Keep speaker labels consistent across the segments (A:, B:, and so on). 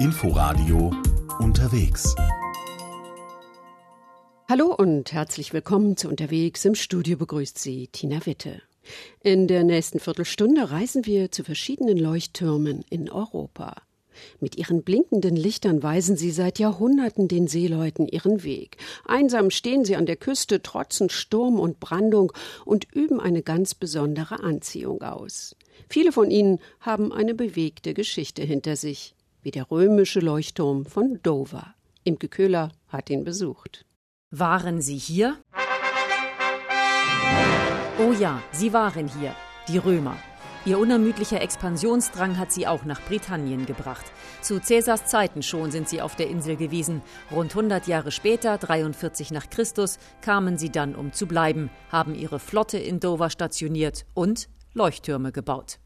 A: Inforadio unterwegs.
B: Hallo und herzlich willkommen zu Unterwegs. Im Studio begrüßt Sie Tina Witte. In der nächsten Viertelstunde reisen wir zu verschiedenen Leuchttürmen in Europa. Mit ihren blinkenden Lichtern weisen sie seit Jahrhunderten den Seeleuten ihren Weg. Einsam stehen sie an der Küste, trotzen Sturm und Brandung und üben eine ganz besondere Anziehung aus. Viele von ihnen haben eine bewegte Geschichte hinter sich, wie der römische Leuchtturm von Dover. Imke Köhler hat ihn besucht.
C: Waren Sie hier? Oh ja, sie waren hier, die Römer. Ihr unermüdlicher Expansionsdrang hat sie auch nach Britannien gebracht. Zu Cäsars Zeiten schon sind sie auf der Insel gewesen. Rund 100 Jahre später, 43 nach Christus, kamen sie dann, um zu bleiben, haben ihre Flotte in Dover stationiert und Leuchttürme gebaut.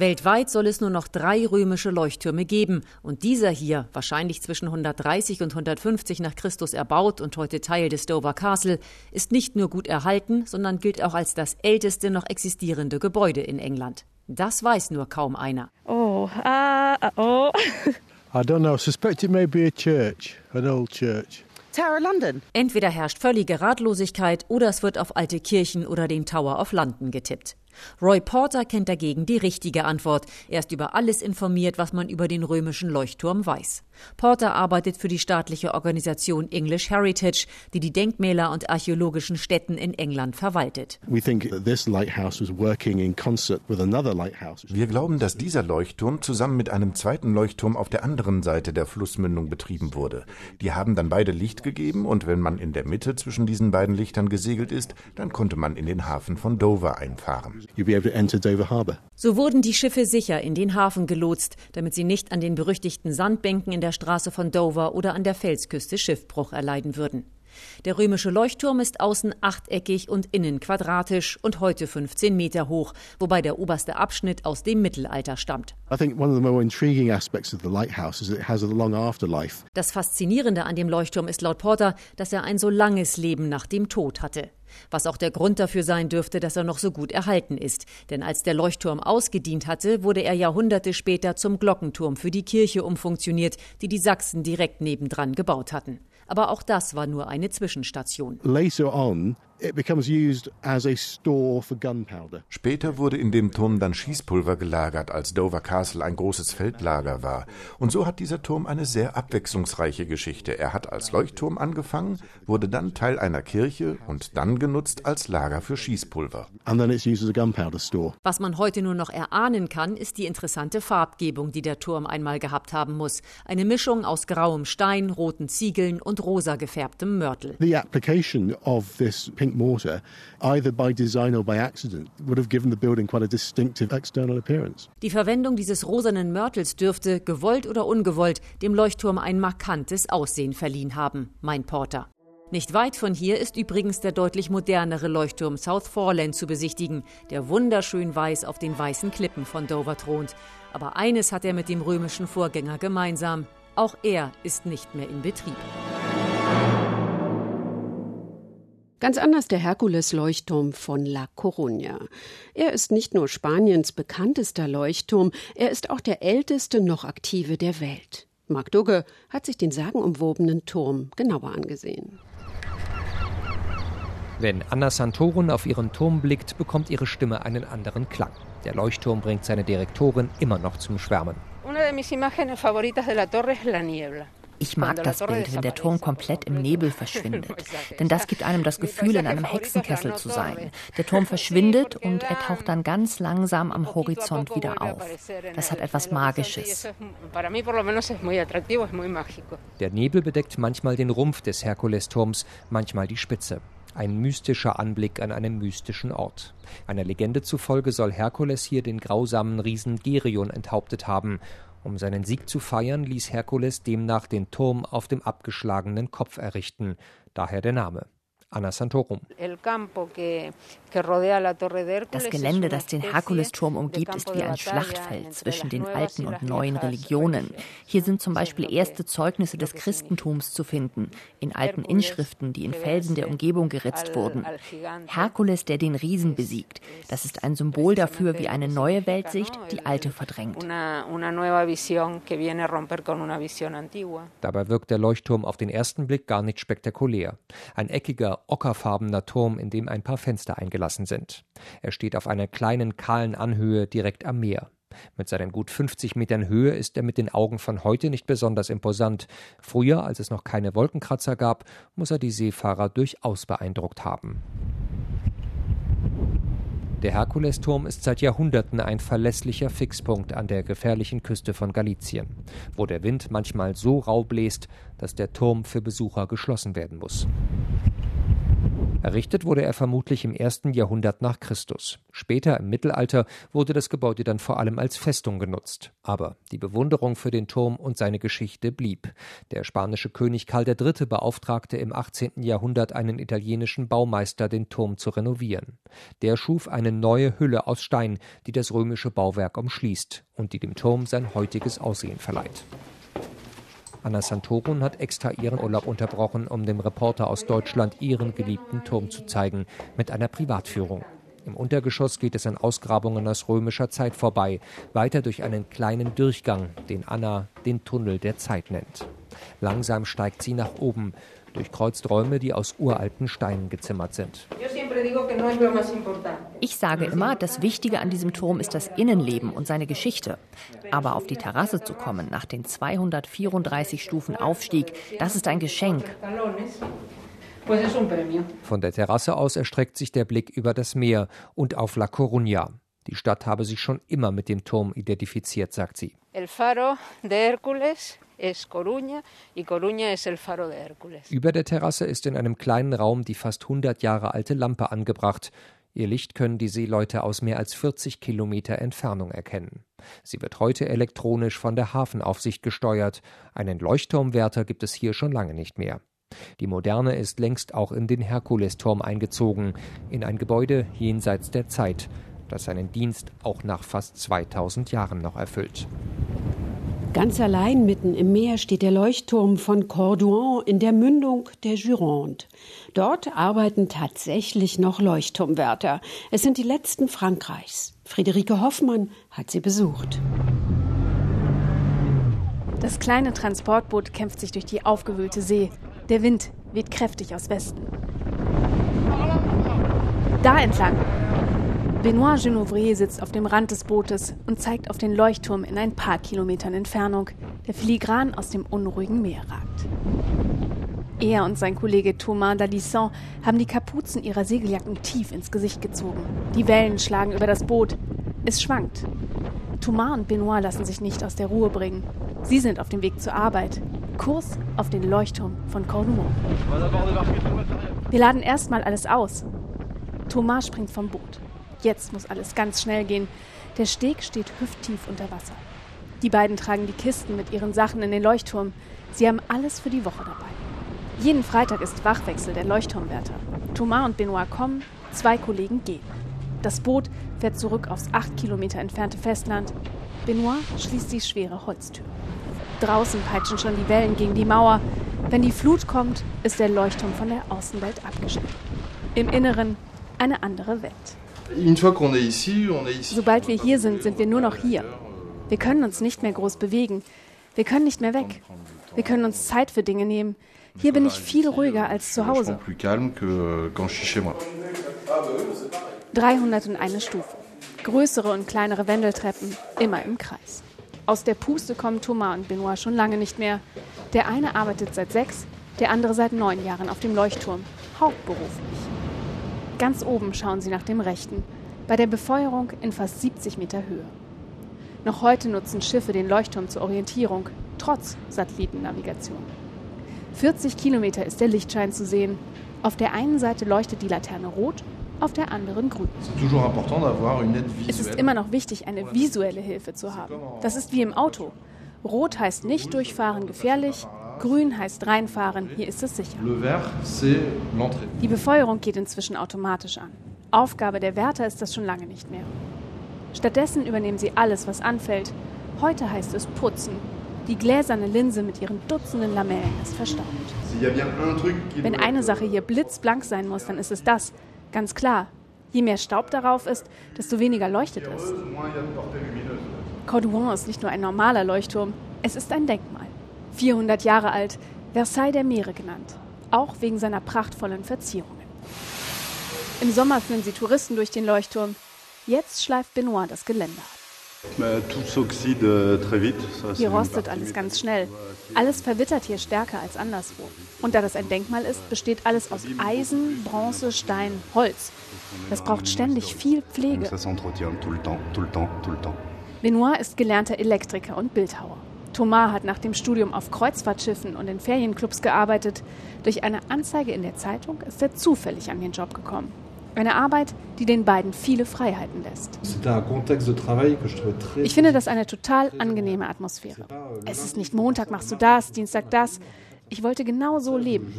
C: Weltweit soll es nur noch drei römische Leuchttürme geben und dieser hier, wahrscheinlich zwischen 130 und 150 nach Christus erbaut und heute Teil des Dover Castle, ist nicht nur gut erhalten, sondern gilt auch als das älteste noch existierende Gebäude in England. Das weiß nur kaum einer.
D: Oh, uh, oh.
E: I don't know. I suspect it may be a church, an old church.
D: Tower London.
C: Entweder herrscht völlige Ratlosigkeit oder es wird auf alte Kirchen oder den Tower of London getippt. Roy Porter kennt dagegen die richtige Antwort. Er ist über alles informiert, was man über den römischen Leuchtturm weiß. Porter arbeitet für die staatliche Organisation English Heritage, die die Denkmäler und archäologischen Stätten in England verwaltet.
E: Wir
F: glauben, dass dieser Leuchtturm zusammen mit einem zweiten Leuchtturm auf der anderen Seite der Flussmündung betrieben wurde. Die haben dann beide Licht gegeben und wenn man in der Mitte zwischen diesen beiden Lichtern gesegelt ist, dann konnte man in den Hafen von Dover einfahren.
C: So wurden die Schiffe sicher in den Hafen gelotst, damit sie nicht an den berüchtigten Sandbänken in der Straße von Dover oder an der Felsküste Schiffbruch erleiden würden. Der römische Leuchtturm ist außen achteckig und innen quadratisch und heute 15 Meter hoch, wobei der oberste Abschnitt aus dem Mittelalter stammt. Das Faszinierende an dem Leuchtturm ist laut Porter, dass er ein so langes Leben nach dem Tod hatte. Was auch der Grund dafür sein dürfte, dass er noch so gut erhalten ist. Denn als der Leuchtturm ausgedient hatte, wurde er Jahrhunderte später zum Glockenturm für die Kirche umfunktioniert, die die Sachsen direkt nebendran gebaut hatten. Aber auch das war nur eine Zwischenstation.
E: Later on,
F: Später wurde in dem Turm dann Schießpulver gelagert, als Dover Castle ein großes Feldlager war. Und so hat dieser Turm eine sehr abwechslungsreiche Geschichte. Er hat als Leuchtturm angefangen, wurde dann Teil einer Kirche und dann genutzt als Lager für Schießpulver.
C: Was man heute nur noch erahnen kann, ist die interessante Farbgebung, die der Turm einmal gehabt haben muss. Eine Mischung aus grauem Stein, roten Ziegeln und rosa gefärbtem Mörtel.
E: The application of this pink pink mortar, either by design or by accident, would have given the building quite a distinctive external appearance.
C: Die Verwendung dieses rosanen Mörtels dürfte, gewollt oder ungewollt, dem Leuchtturm ein markantes Aussehen verliehen haben, meint Porter. Nicht weit von hier ist übrigens der deutlich modernere Leuchtturm South Foreland zu besichtigen, der wunderschön weiß auf den weißen Klippen von Dover thront. Aber eines hat er mit dem römischen Vorgänger gemeinsam. Auch er ist nicht mehr in Betrieb.
B: Ganz anders der Herkules-Leuchtturm von La Coruña. Er ist nicht nur Spaniens bekanntester Leuchtturm, er ist auch der älteste noch aktive der Welt. Marc Dugge hat sich den sagenumwobenen Turm genauer angesehen.
G: Wenn Anna Santorum auf ihren Turm blickt, bekommt ihre Stimme einen anderen Klang. Der Leuchtturm bringt seine Direktorin immer noch zum Schwärmen.
H: Una de mis imágenes favoritas de la torre es la niebla.
I: Ich mag das Bild, wenn der Turm komplett im Nebel verschwindet. Denn das gibt einem das Gefühl, in einem Hexenkessel zu sein. Der Turm verschwindet und er taucht dann ganz langsam am Horizont wieder auf. Das hat etwas Magisches.
G: Der Nebel bedeckt manchmal den Rumpf des Herkulesturms, manchmal die Spitze. Ein mystischer Anblick an einem mystischen Ort. Einer Legende zufolge soll Herkules hier den grausamen Riesen Gerion enthauptet haben um seinen Sieg zu feiern, ließ Herkules demnach den Turm auf dem abgeschlagenen Kopf errichten, daher der Name. Anna Santorum.
I: Das Gelände, das den Herkulesturm umgibt, ist wie ein Schlachtfeld zwischen den alten und neuen Religionen. Hier sind zum Beispiel erste Zeugnisse des Christentums zu finden, in alten Inschriften, die in Felsen der Umgebung geritzt wurden. Herkules, der den Riesen besiegt, das ist ein Symbol dafür, wie eine neue Weltsicht die alte verdrängt.
G: Dabei wirkt der Leuchtturm auf den ersten Blick gar nicht spektakulär. Ein eckiger, ockerfarbener Turm, in dem ein paar Fenster eingelassen sind. Er steht auf einer kleinen, kahlen Anhöhe direkt am Meer. Mit seinen gut 50 Metern Höhe ist er mit den Augen von heute nicht besonders imposant. Früher, als es noch keine Wolkenkratzer gab, muss er die Seefahrer durchaus beeindruckt haben. Der Herkulesturm ist seit Jahrhunderten ein verlässlicher Fixpunkt an der gefährlichen Küste von Galizien, wo der Wind manchmal so rau bläst, dass der Turm für Besucher geschlossen werden muss. Errichtet wurde er vermutlich im ersten Jahrhundert nach Christus. Später im Mittelalter wurde das Gebäude dann vor allem als Festung genutzt. Aber die Bewunderung für den Turm und seine Geschichte blieb. Der spanische König Karl III. beauftragte im 18. Jahrhundert einen italienischen Baumeister, den Turm zu renovieren. Der schuf eine neue Hülle aus Stein, die das römische Bauwerk umschließt und die dem Turm sein heutiges Aussehen verleiht. Anna Santorum hat extra ihren Urlaub unterbrochen, um dem Reporter aus Deutschland ihren geliebten Turm zu zeigen, mit einer Privatführung. Im Untergeschoss geht es an Ausgrabungen aus römischer Zeit vorbei, weiter durch einen kleinen Durchgang, den Anna den Tunnel der Zeit nennt. Langsam steigt sie nach oben, durchkreuzt Räume, die aus uralten Steinen gezimmert sind.
I: Ich sage immer, das Wichtige an diesem Turm ist das Innenleben und seine Geschichte. Aber auf die Terrasse zu kommen nach den 234 Stufen Aufstieg, das ist ein Geschenk.
G: Von der Terrasse aus erstreckt sich der Blick über das Meer und auf La Coruña. Die Stadt habe sich schon immer mit dem Turm identifiziert, sagt sie. El faro de Hércules über der Terrasse ist in einem kleinen Raum die fast 100 Jahre alte Lampe angebracht. Ihr Licht können die Seeleute aus mehr als 40 Kilometer Entfernung erkennen. Sie wird heute elektronisch von der Hafenaufsicht gesteuert. Einen Leuchtturmwärter gibt es hier schon lange nicht mehr. Die Moderne ist längst auch in den Herkulesturm eingezogen, in ein Gebäude jenseits der Zeit, das seinen Dienst auch nach fast 2000 Jahren noch erfüllt.
B: Ganz allein mitten im Meer steht der Leuchtturm von Cordouan in der Mündung der Gironde. Dort arbeiten tatsächlich noch Leuchtturmwärter. Es sind die letzten Frankreichs. Friederike Hoffmann hat sie besucht.
J: Das kleine Transportboot kämpft sich durch die aufgewühlte See. Der Wind weht kräftig aus Westen. Da entlang Benoit Genovrier sitzt auf dem Rand des Bootes und zeigt auf den Leuchtturm in ein paar Kilometern Entfernung, der filigran aus dem unruhigen Meer ragt. Er und sein Kollege Thomas Dalisson haben die Kapuzen ihrer Segeljacken tief ins Gesicht gezogen. Die Wellen schlagen über das Boot. Es schwankt. Thomas und Benoit lassen sich nicht aus der Ruhe bringen. Sie sind auf dem Weg zur Arbeit. Kurs auf den Leuchtturm von Cornouaille. Wir laden erstmal alles aus. Thomas springt vom Boot. Jetzt muss alles ganz schnell gehen. Der Steg steht hüfttief unter Wasser. Die beiden tragen die Kisten mit ihren Sachen in den Leuchtturm. Sie haben alles für die Woche dabei. Jeden Freitag ist Wachwechsel der Leuchtturmwärter. Thomas und Benoit kommen, zwei Kollegen gehen. Das Boot fährt zurück aufs acht Kilometer entfernte Festland. Benoit schließt die schwere Holztür. Draußen peitschen schon die Wellen gegen die Mauer. Wenn die Flut kommt, ist der Leuchtturm von der Außenwelt abgeschnitten. Im Inneren eine andere Welt. Sobald wir hier sind, sind wir nur noch hier. Wir können uns nicht mehr groß bewegen. Wir können nicht mehr weg. Wir können uns Zeit für Dinge nehmen. Hier bin ich viel ruhiger als zu Hause. 301 Stufen. Größere und kleinere Wendeltreppen, immer im Kreis. Aus der Puste kommen Thomas und Benoit schon lange nicht mehr. Der eine arbeitet seit sechs, der andere seit neun Jahren auf dem Leuchtturm, hauptberuflich. Ganz oben schauen sie nach dem rechten, bei der Befeuerung in fast 70 Meter Höhe. Noch heute nutzen Schiffe den Leuchtturm zur Orientierung, trotz Satellitennavigation. 40 Kilometer ist der Lichtschein zu sehen. Auf der einen Seite leuchtet die Laterne rot, auf der anderen grün. Es ist immer noch wichtig, eine visuelle Hilfe zu haben. Das ist wie im Auto. Rot heißt nicht durchfahren gefährlich, Grün heißt reinfahren, hier ist es sicher. Die Befeuerung geht inzwischen automatisch an. Aufgabe der Wärter ist das schon lange nicht mehr. Stattdessen übernehmen sie alles, was anfällt. Heute heißt es putzen. Die gläserne Linse mit ihren Dutzenden Lamellen ist verstaubt. Wenn eine Sache hier blitzblank sein muss, dann ist es das. Ganz klar. Je mehr Staub darauf ist, desto weniger leuchtet es. Cordouan ist nicht nur ein normaler Leuchtturm, es ist ein Denkmal. 400 Jahre alt, Versailles der Meere genannt. Auch wegen seiner prachtvollen Verzierungen. Im Sommer führen sie Touristen durch den Leuchtturm. Jetzt schleift Benoit das Geländer ab. Hier rostet alles ganz schnell. Alles verwittert hier stärker als anderswo. Und da das ein Denkmal ist, besteht alles aus Eisen, Bronze, Stein, Holz. Das braucht ständig viel Pflege. Benoit ist gelernter Elektriker und Bildhauer. Thomas hat nach dem Studium auf Kreuzfahrtschiffen und in Ferienclubs gearbeitet. Durch eine Anzeige in der Zeitung ist er zufällig an den Job gekommen. Eine Arbeit, die den beiden viele Freiheiten lässt. Ich finde das eine total angenehme Atmosphäre. Es ist nicht Montag machst du das, Dienstag das. Ich wollte genau so leben.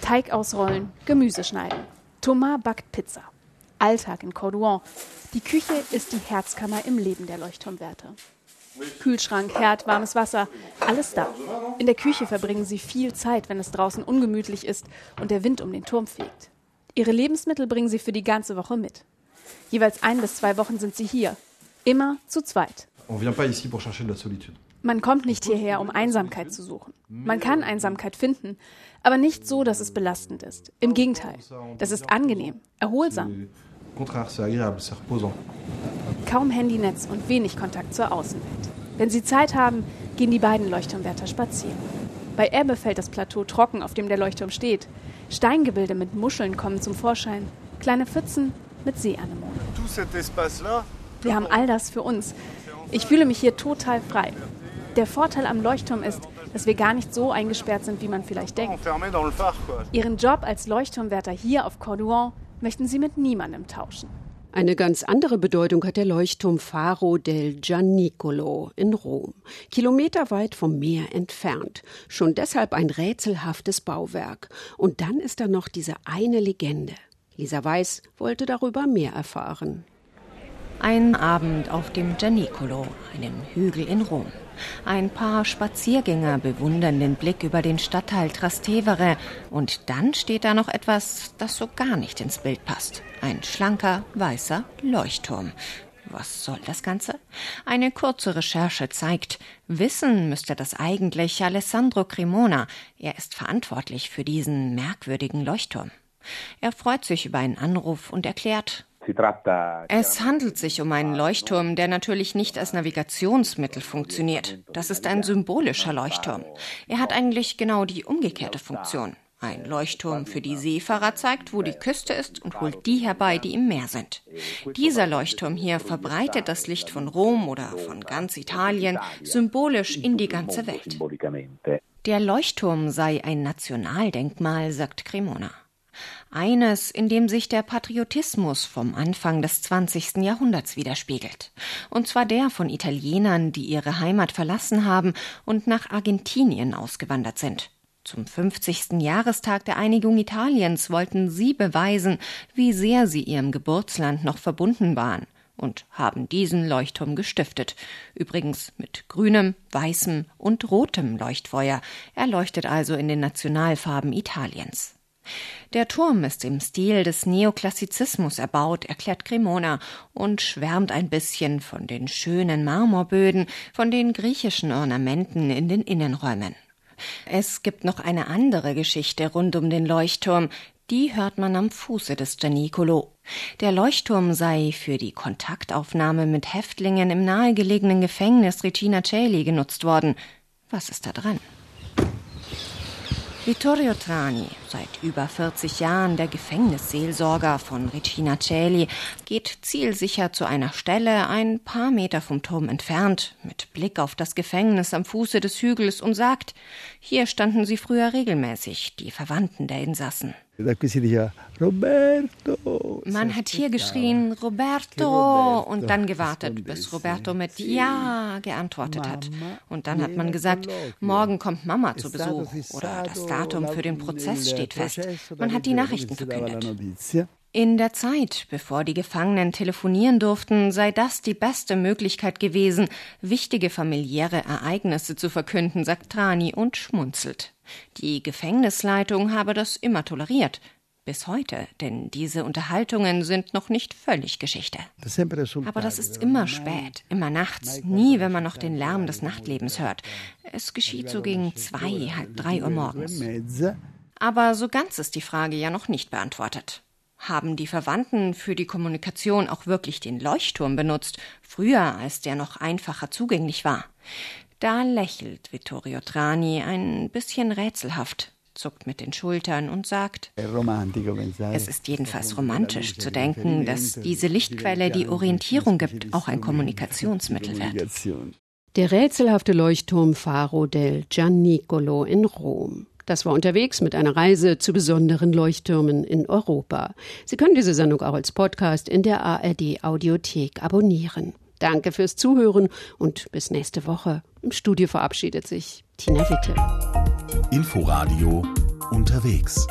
J: Teig ausrollen, Gemüse schneiden. Thomas backt Pizza. Alltag in Cordouan. Die Küche ist die Herzkammer im Leben der Leuchtturmwärter. Kühlschrank, Herd, warmes Wasser, alles da. In der Küche verbringen sie viel Zeit, wenn es draußen ungemütlich ist und der Wind um den Turm fegt. Ihre Lebensmittel bringen sie für die ganze Woche mit. Jeweils ein bis zwei Wochen sind sie hier. Immer zu zweit. Man kommt nicht hierher, um Einsamkeit zu suchen. Man kann Einsamkeit finden, aber nicht so, dass es belastend ist. Im Gegenteil, das ist angenehm, erholsam. Kaum Handynetz und wenig Kontakt zur Außenwelt. Wenn sie Zeit haben, gehen die beiden Leuchtturmwärter spazieren. Bei Ebbe fällt das Plateau trocken, auf dem der Leuchtturm steht. Steingebilde mit Muscheln kommen zum Vorschein. Kleine Pfützen mit Seeanemonen. Wir haben all das für uns. Ich fühle mich hier total frei. Der Vorteil am Leuchtturm ist, dass wir gar nicht so eingesperrt sind, wie man vielleicht denkt. Ihren Job als Leuchtturmwärter hier auf Cordouan möchten sie mit niemandem tauschen.
B: Eine ganz andere Bedeutung hat der Leuchtturm Faro del Gianicolo in Rom, kilometerweit vom Meer entfernt. Schon deshalb ein rätselhaftes Bauwerk. Und dann ist da noch diese eine Legende. Lisa Weiß wollte darüber mehr erfahren.
I: Ein Abend auf dem Gianicolo, einem Hügel in Rom. Ein paar Spaziergänger bewundern den Blick über den Stadtteil Trastevere und dann steht da noch etwas, das so gar nicht ins Bild passt. Ein schlanker, weißer Leuchtturm. Was soll das Ganze? Eine kurze Recherche zeigt, wissen müsste das eigentlich Alessandro Cremona. Er ist verantwortlich für diesen merkwürdigen Leuchtturm. Er freut sich über einen Anruf und erklärt, es handelt sich um einen Leuchtturm, der natürlich nicht als Navigationsmittel funktioniert. Das ist ein symbolischer Leuchtturm. Er hat eigentlich genau die umgekehrte Funktion. Ein Leuchtturm für die Seefahrer zeigt, wo die Küste ist und holt die herbei, die im Meer sind. Dieser Leuchtturm hier verbreitet das Licht von Rom oder von ganz Italien symbolisch in die ganze Welt. Der Leuchtturm sei ein Nationaldenkmal, sagt Cremona. Eines, in dem sich der Patriotismus vom Anfang des 20. Jahrhunderts widerspiegelt. Und zwar der von Italienern, die ihre Heimat verlassen haben und nach Argentinien ausgewandert sind. Zum 50. Jahrestag der Einigung Italiens wollten sie beweisen, wie sehr sie ihrem Geburtsland noch verbunden waren und haben diesen Leuchtturm gestiftet. Übrigens mit grünem, weißem und rotem Leuchtfeuer. Er leuchtet also in den Nationalfarben Italiens. Der Turm ist im Stil des Neoklassizismus erbaut, erklärt Cremona und schwärmt ein bisschen von den schönen Marmorböden, von den griechischen Ornamenten in den Innenräumen. Es gibt noch eine andere Geschichte rund um den Leuchtturm, die hört man am Fuße des Gianicolo. Der Leuchtturm sei für die Kontaktaufnahme mit Häftlingen im nahegelegenen Gefängnis Regina Celi genutzt worden. Was ist da dran? Vittorio Trani, seit über 40 Jahren der Gefängnisseelsorger von Regina Celi, geht zielsicher zu einer Stelle ein paar Meter vom Turm entfernt, mit Blick auf das Gefängnis am Fuße des Hügels und sagt, hier standen sie früher regelmäßig, die Verwandten der Insassen. Man hat hier geschrien, Roberto, und dann gewartet, bis Roberto mit Ja geantwortet hat. Und dann hat man gesagt, morgen kommt Mama zu Besuch oder das Datum für den Prozess steht fest. Man hat die Nachrichten verkündet. In der Zeit, bevor die Gefangenen telefonieren durften, sei das die beste Möglichkeit gewesen, wichtige familiäre Ereignisse zu verkünden, sagt Trani und schmunzelt. Die Gefängnisleitung habe das immer toleriert. Bis heute, denn diese Unterhaltungen sind noch nicht völlig Geschichte. Aber das ist immer spät, immer nachts, nie, wenn man noch den Lärm des Nachtlebens hört. Es geschieht so gegen zwei, halb drei Uhr morgens. Aber so ganz ist die Frage ja noch nicht beantwortet. Haben die Verwandten für die Kommunikation auch wirklich den Leuchtturm benutzt, früher als der noch einfacher zugänglich war? Da lächelt Vittorio Trani ein bisschen rätselhaft, zuckt mit den Schultern und sagt, es ist jedenfalls romantisch zu denken, dass diese Lichtquelle, die Orientierung gibt, auch ein Kommunikationsmittel wird.
B: Der rätselhafte Leuchtturm Faro del Gianicolo in Rom. Das war unterwegs mit einer Reise zu besonderen Leuchttürmen in Europa. Sie können diese Sendung auch als Podcast in der ARD Audiothek abonnieren. Danke fürs Zuhören und bis nächste Woche. Im Studio verabschiedet sich Tina Witte.
A: Inforadio unterwegs.